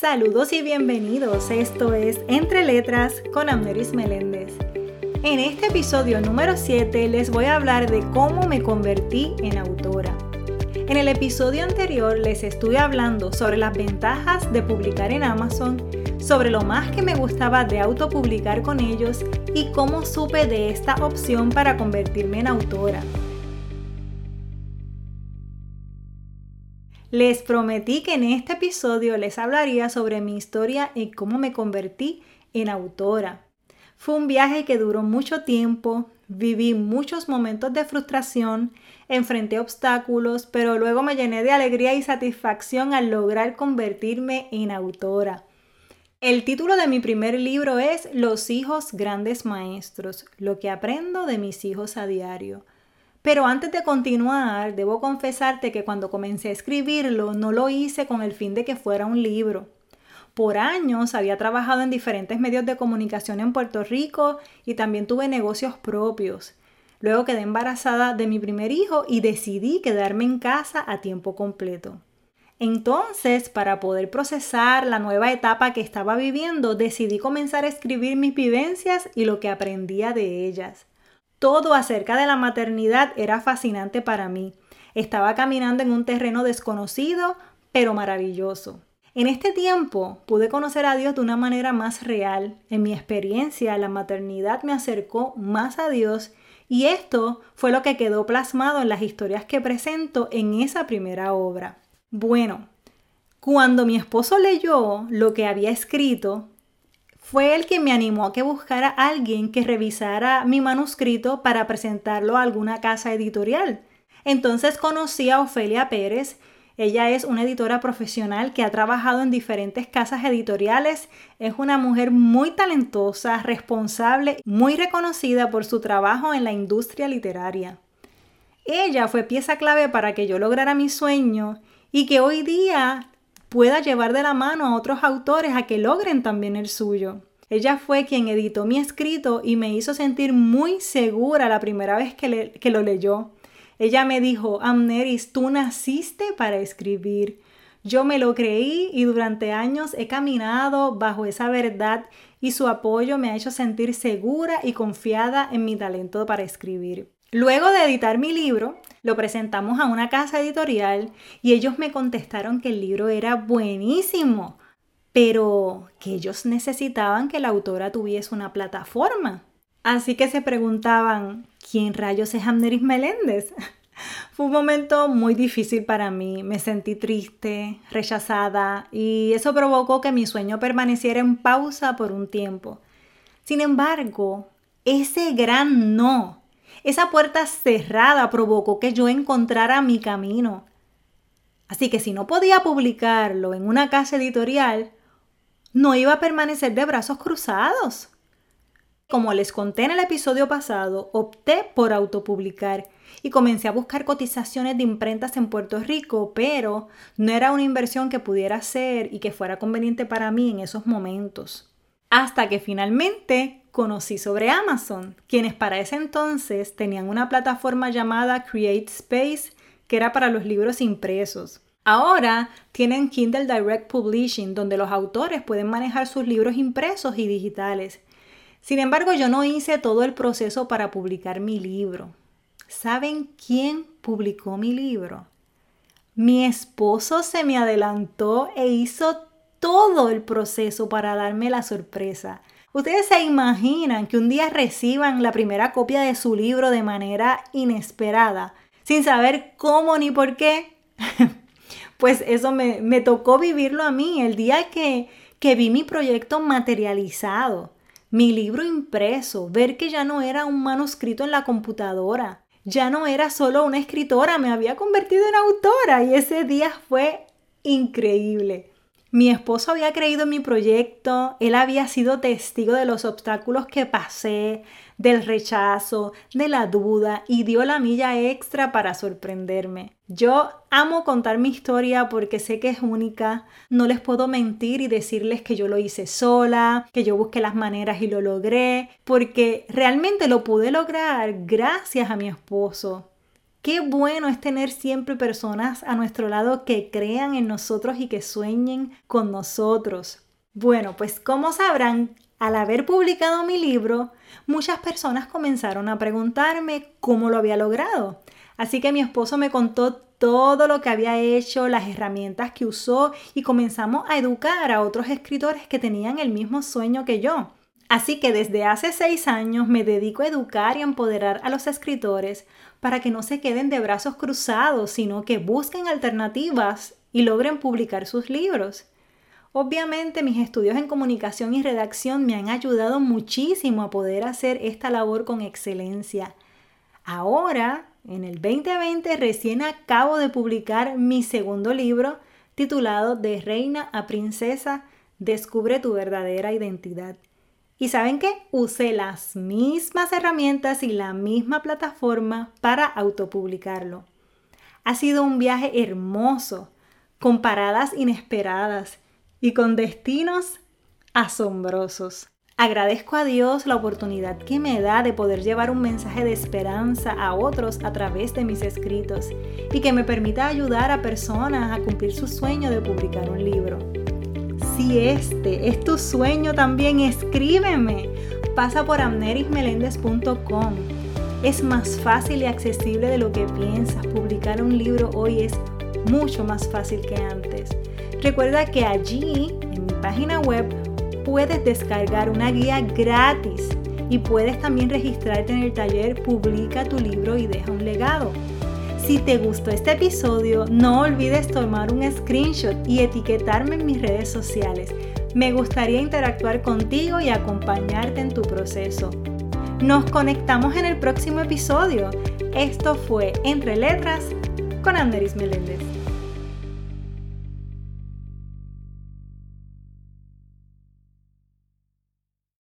Saludos y bienvenidos. Esto es Entre Letras con Amneris Meléndez. En este episodio número 7 les voy a hablar de cómo me convertí en autora. En el episodio anterior les estuve hablando sobre las ventajas de publicar en Amazon, sobre lo más que me gustaba de autopublicar con ellos y cómo supe de esta opción para convertirme en autora. Les prometí que en este episodio les hablaría sobre mi historia y cómo me convertí en autora. Fue un viaje que duró mucho tiempo, viví muchos momentos de frustración, enfrenté obstáculos, pero luego me llené de alegría y satisfacción al lograr convertirme en autora. El título de mi primer libro es Los hijos grandes maestros, lo que aprendo de mis hijos a diario. Pero antes de continuar, debo confesarte que cuando comencé a escribirlo no lo hice con el fin de que fuera un libro. Por años había trabajado en diferentes medios de comunicación en Puerto Rico y también tuve negocios propios. Luego quedé embarazada de mi primer hijo y decidí quedarme en casa a tiempo completo. Entonces, para poder procesar la nueva etapa que estaba viviendo, decidí comenzar a escribir mis vivencias y lo que aprendía de ellas. Todo acerca de la maternidad era fascinante para mí. Estaba caminando en un terreno desconocido, pero maravilloso. En este tiempo pude conocer a Dios de una manera más real. En mi experiencia, la maternidad me acercó más a Dios y esto fue lo que quedó plasmado en las historias que presento en esa primera obra. Bueno, cuando mi esposo leyó lo que había escrito, fue el que me animó a que buscara a alguien que revisara mi manuscrito para presentarlo a alguna casa editorial. Entonces conocí a Ofelia Pérez. Ella es una editora profesional que ha trabajado en diferentes casas editoriales. Es una mujer muy talentosa, responsable, muy reconocida por su trabajo en la industria literaria. Ella fue pieza clave para que yo lograra mi sueño y que hoy día pueda llevar de la mano a otros autores a que logren también el suyo. Ella fue quien editó mi escrito y me hizo sentir muy segura la primera vez que, que lo leyó. Ella me dijo, Amneris, tú naciste para escribir. Yo me lo creí y durante años he caminado bajo esa verdad y su apoyo me ha hecho sentir segura y confiada en mi talento para escribir. Luego de editar mi libro, lo presentamos a una casa editorial y ellos me contestaron que el libro era buenísimo, pero que ellos necesitaban que la autora tuviese una plataforma. Así que se preguntaban, ¿quién rayos es Amneris Meléndez? Fue un momento muy difícil para mí, me sentí triste, rechazada y eso provocó que mi sueño permaneciera en pausa por un tiempo. Sin embargo, ese gran no esa puerta cerrada provocó que yo encontrara mi camino. Así que si no podía publicarlo en una casa editorial, no iba a permanecer de brazos cruzados. Como les conté en el episodio pasado, opté por autopublicar y comencé a buscar cotizaciones de imprentas en Puerto Rico, pero no era una inversión que pudiera hacer y que fuera conveniente para mí en esos momentos. Hasta que finalmente conocí sobre Amazon, quienes para ese entonces tenían una plataforma llamada Create Space que era para los libros impresos. Ahora tienen Kindle Direct Publishing, donde los autores pueden manejar sus libros impresos y digitales. Sin embargo, yo no hice todo el proceso para publicar mi libro. ¿Saben quién publicó mi libro? Mi esposo se me adelantó e hizo todo el proceso para darme la sorpresa. Ustedes se imaginan que un día reciban la primera copia de su libro de manera inesperada, sin saber cómo ni por qué. pues eso me, tocó vivirlo a mí el día que, que vi mi proyecto materializado, mi libro impreso, ver que ya no era un manuscrito en la computadora, ya no era solo una escritora, me había convertido en autora y ese día fue increíble. Mi esposo había creído en mi proyecto, él había sido testigo de los obstáculos que pasé, del rechazo, de la duda y dio la milla extra para sorprenderme. Yo amo contar mi historia porque sé que es única, no les puedo mentir y decirles que yo lo hice sola, que yo busqué las maneras y lo logré, porque realmente lo pude lograr gracias a mi esposo Qué bueno es tener siempre personas a nuestro lado que crean en nosotros y que sueñen con nosotros. Bueno, pues como sabrán, al haber publicado mi libro, muchas personas comenzaron a preguntarme cómo lo había logrado. Así que mi esposo me contó todo lo que había hecho, las herramientas que usó y comenzamos a educar a otros escritores que tenían el mismo sueño que yo. Así que desde hace seis años me dedico a educar y empoderar a los escritores para que no se queden de brazos cruzados, sino que busquen alternativas y logren publicar sus libros. Obviamente mis estudios en comunicación y redacción me han ayudado muchísimo a poder hacer esta labor con excelencia. Ahora, en el 2020, recién acabo de publicar mi segundo libro titulado De Reina a Princesa, Descubre tu verdadera identidad. Y saben qué? Usé las mismas herramientas y la misma plataforma para autopublicarlo. Ha sido un viaje hermoso, con paradas inesperadas y con destinos asombrosos. Agradezco a Dios la oportunidad que me da de poder llevar un mensaje de esperanza a otros a través de mis escritos y que me permita ayudar a personas a cumplir su sueño de publicar un libro. Si este es tu sueño también, escríbeme. Pasa por amnerismeléndez.com. Es más fácil y accesible de lo que piensas. Publicar un libro hoy es mucho más fácil que antes. Recuerda que allí, en mi página web, puedes descargar una guía gratis y puedes también registrarte en el taller Publica tu libro y deja un legado. Si te gustó este episodio, no olvides tomar un screenshot y etiquetarme en mis redes sociales. Me gustaría interactuar contigo y acompañarte en tu proceso. Nos conectamos en el próximo episodio. Esto fue Entre Letras con Anderis Meléndez.